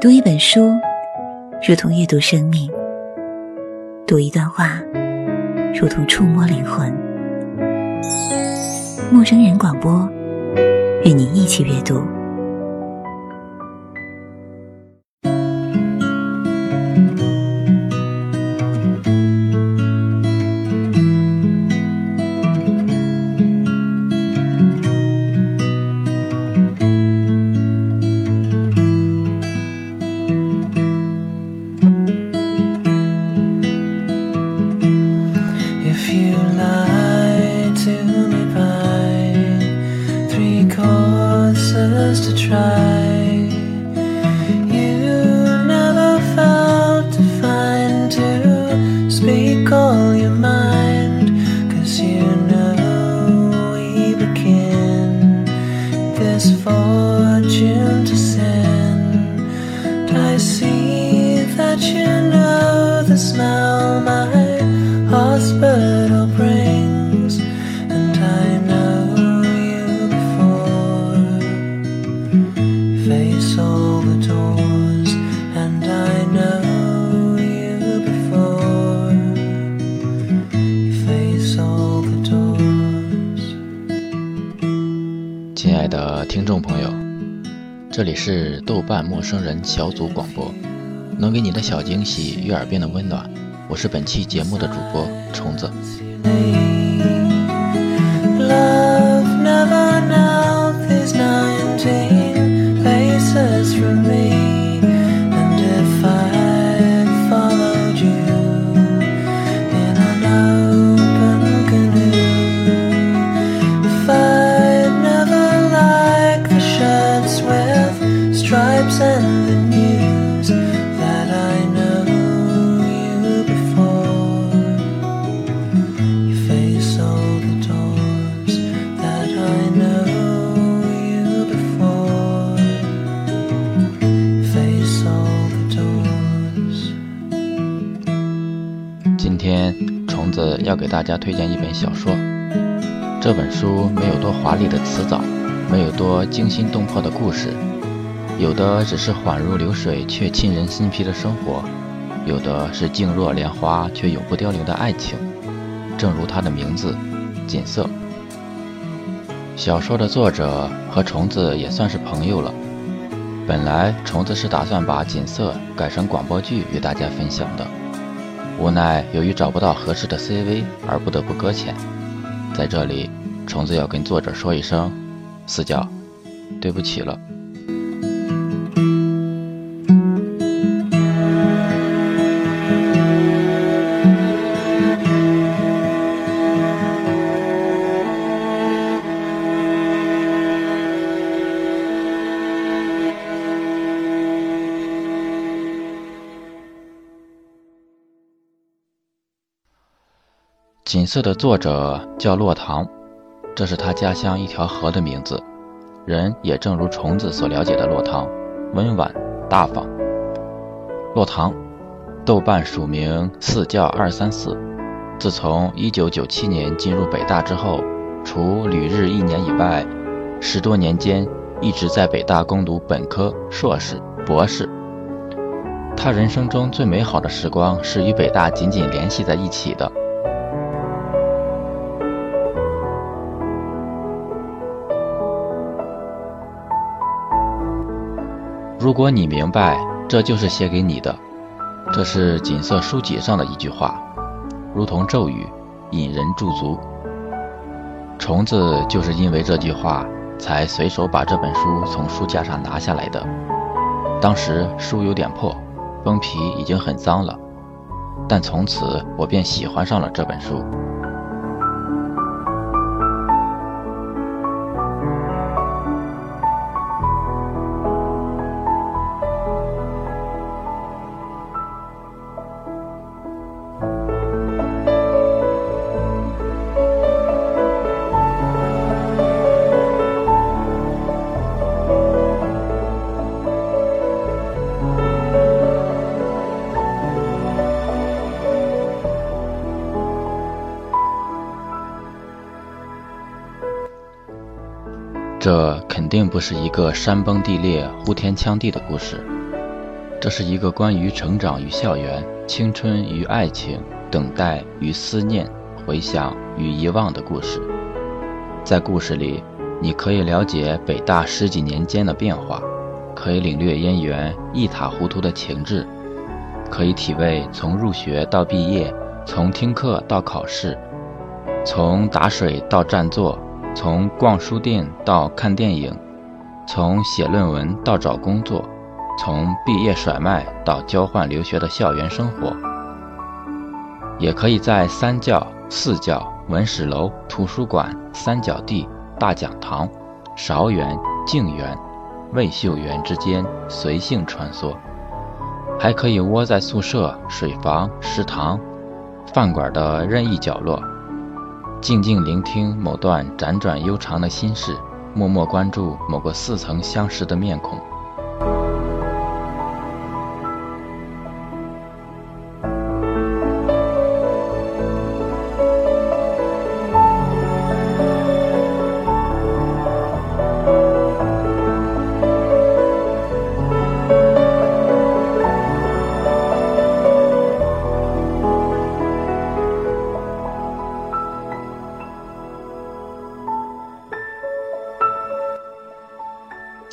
读一本书，如同阅读生命；读一段话，如同触摸灵魂。陌生人广播，与你一起阅读。这里是豆瓣陌生人小组广播，能给你的小惊喜与耳边的温暖。我是本期节目的主播虫子。I'm sorry，but i can't pay for it。今天虫子要给大家推荐一本小说，这本书没有多华丽的词藻，没有多惊心动魄的故事，有的只是缓如流水却沁人心脾的生活，有的是静若莲花却永不凋零的爱情。正如它的名字，锦瑟。小说的作者和虫子也算是朋友了。本来虫子是打算把锦瑟改成广播剧与大家分享的。无奈，由于找不到合适的 CV，而不得不搁浅。在这里，虫子要跟作者说一声，四角，对不起了。锦瑟的作者叫洛唐，这是他家乡一条河的名字。人也正如虫子所了解的洛唐，温婉大方。洛唐，豆瓣署名四教二三四。自从1997年进入北大之后，除旅日一年以外，十多年间一直在北大攻读本科、硕士、博士。他人生中最美好的时光是与北大紧紧联系在一起的。如果你明白，这就是写给你的。这是锦瑟书籍上的一句话，如同咒语，引人驻足。虫子就是因为这句话，才随手把这本书从书架上拿下来的。当时书有点破，封皮已经很脏了，但从此我便喜欢上了这本书。并不是一个山崩地裂、呼天抢地的故事，这是一个关于成长与校园、青春与爱情、等待与思念、回想与遗忘的故事。在故事里，你可以了解北大十几年间的变化，可以领略燕园一塌糊涂的情致，可以体味从入学到毕业，从听课到考试，从打水到占座，从逛书店到看电影，从写论文到找工作。从毕业甩卖到交换留学的校园生活，也可以在三教、四教、文史楼、图书馆、三角地、大讲堂、韶园、静园、魏秀园之间随性穿梭，还可以窝在宿舍、水房、食堂、饭馆的任意角落，静静聆听某段辗转悠长的心事，默默关注某个似曾相识的面孔。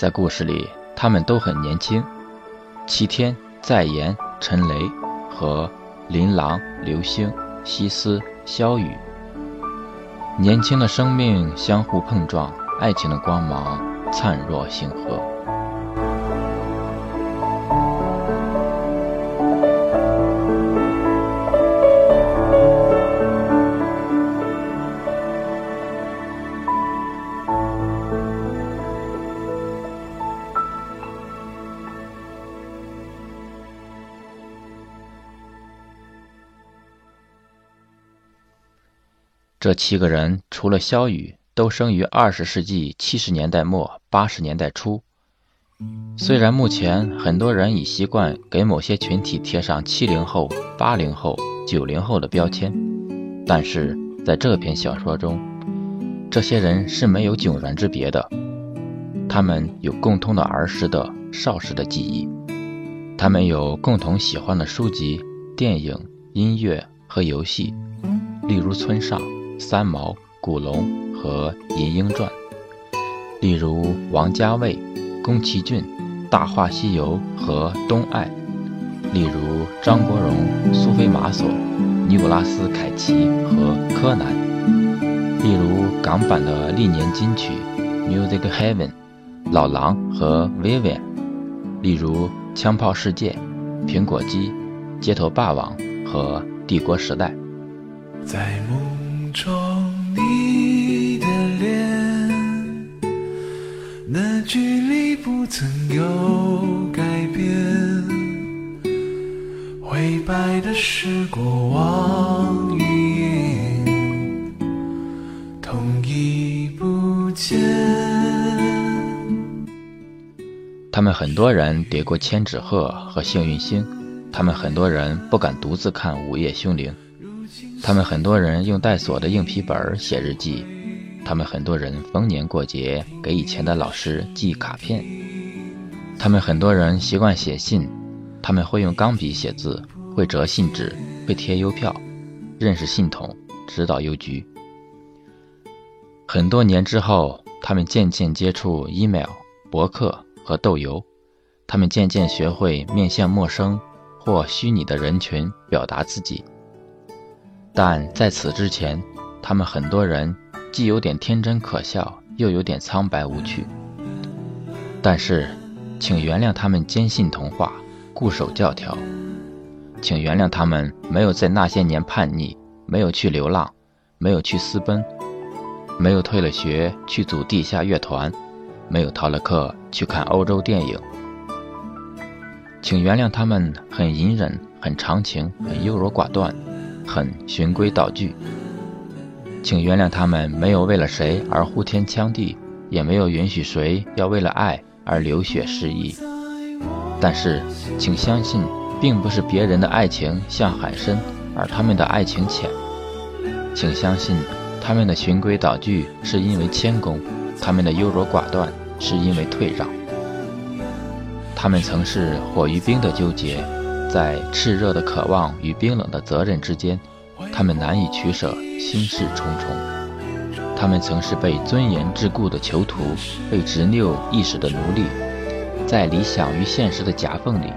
在故事里，他们都很年轻。齐天、在言、陈雷和琳琅、刘星、西斯、萧雨，年轻的生命相互碰撞，爱情的光芒灿若星河。这七个人除了萧雨，都生于二十世纪七十年代末八十年代初。虽然目前很多人已习惯给某些群体贴上七零后、八零后、九零后的标签，但是在这篇小说中，这些人是没有迥然之别的。他们有共通的儿时的、少时的记忆，他们有共同喜欢的书籍、电影、音乐和游戏，例如村上。三毛、古龙和《银鹰传》，例如王家卫、宫崎骏，《大话西游》和《东爱》；例如张国荣、苏菲玛索、尼古拉斯凯奇和柯南；例如港版的历年金曲《Music Heaven》，老狼和 Vivian；例如《枪炮世界》、苹果机、街头霸王和帝国时代。在梦。中你的脸，那距离不曾有改变，灰白的是过往云烟，痛已不见。他们很多人叠过千纸鹤和幸运星，他们很多人不敢独自看午夜凶铃。他们很多人用带锁的硬皮本写日记，他们很多人逢年过节给以前的老师寄卡片，他们很多人习惯写信，他们会用钢笔写字，会折信纸，会贴邮票，认识信筒，指导邮局。很多年之后，他们渐渐接触 email、博客和豆油，他们渐渐学会面向陌生或虚拟的人群表达自己。但在此之前，他们很多人既有点天真可笑，又有点苍白无趣。但是，请原谅他们坚信童话，固守教条；请原谅他们没有在那些年叛逆，没有去流浪，没有去私奔，没有退了学去组地下乐团，没有逃了课去看欧洲电影。请原谅他们很隐忍，很长情，很优柔寡断。很循规蹈矩，请原谅他们没有为了谁而呼天抢地，也没有允许谁要为了爱而流血失意。但是，请相信，并不是别人的爱情像海深，而他们的爱情浅。请相信，他们的循规蹈矩是因为谦恭，他们的优柔寡断是因为退让。他们曾是火与冰的纠结，在炽热的渴望与冰冷的责任之间，他们难以取舍，心事重重。他们曾是被尊严桎梏的囚徒，被执拗意识的奴隶，在理想与现实的夹缝里，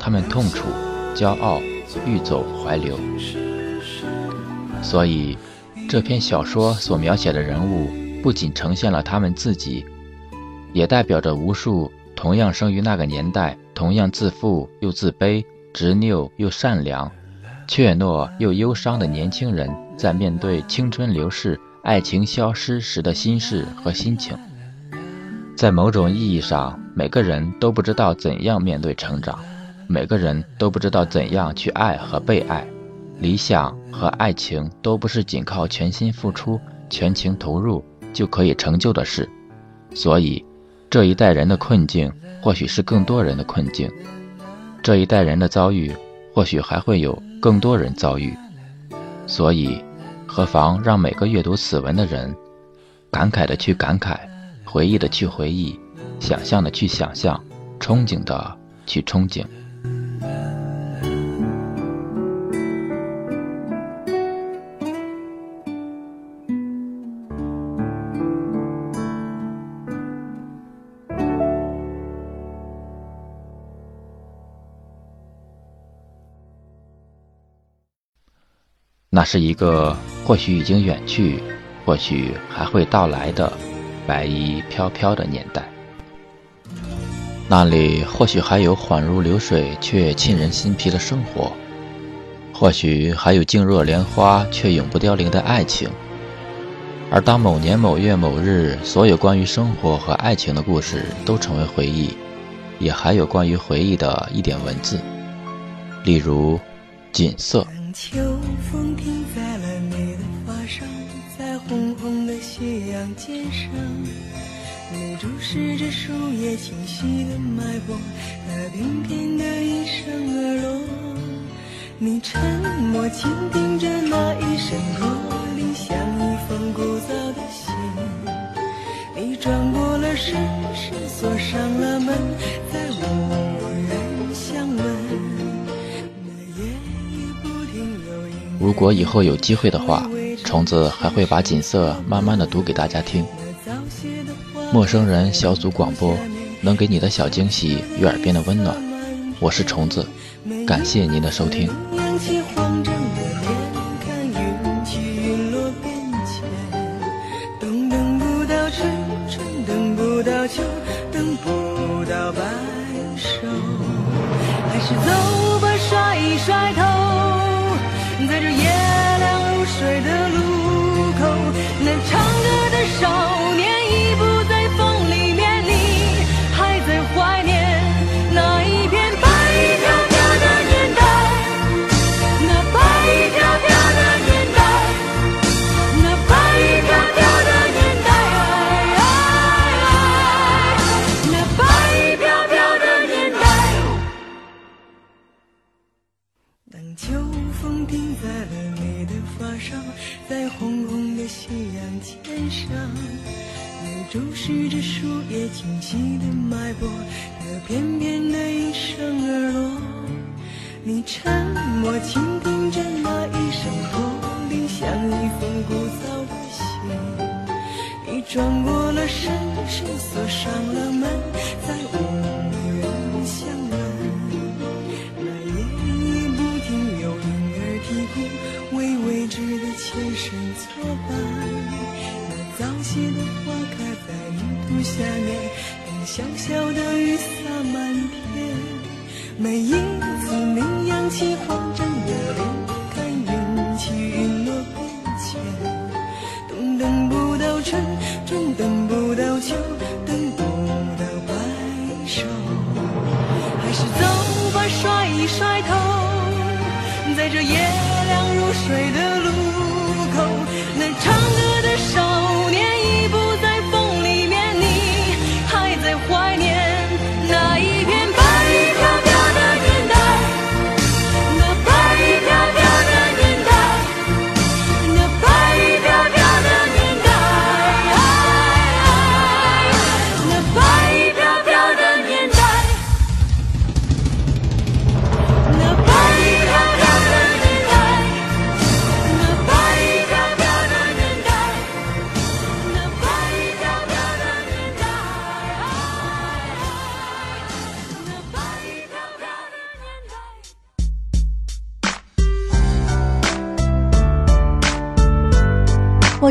他们痛楚、骄傲、欲走怀留。所以，这篇小说所描写的人物，不仅呈现了他们自己，也代表着无数同样生于那个年代、同样自负又自卑、执拗又善良、怯懦又忧伤的年轻人，在面对青春流逝、爱情消失时的心事和心情。在某种意义上，每个人都不知道怎样面对成长，每个人都不知道怎样去爱和被爱。理想和爱情都不是仅靠全心付出、全情投入就可以成就的事，所以这一代人的困境或许是更多人的困境，这一代人的遭遇或许还会有更多人遭遇，所以何妨让每个阅读此文的人，感慨的去感慨，回忆的去回忆，想象的去想象，憧憬的去憧憬。那是一个或许已经远去，或许还会到来的白衣飘飘的年代。那里或许还有缓如流水却沁人心脾的生活，或许还有静若莲花却永不凋零的爱情。而当某年某月某日，所有关于生活和爱情的故事都成为回忆，也还有关于回忆的一点文字，例如锦瑟。秋风停在了你的发上，在红红的斜阳肩上，你注视着树叶清晰的脉搏，那翩翩的一声而落。你沉默倾听着那一声驼铃，像一封古早的信。你转过了身，是锁上了门，如果以后有机会的话，虫子还会把锦瑟慢慢的读给大家听。陌生人小组广播，能给你的小惊喜与耳边的温暖。我是虫子，感谢您的收听。还是走吧，甩一甩头。脉搏，那翩翩的一声而落。你沉默倾听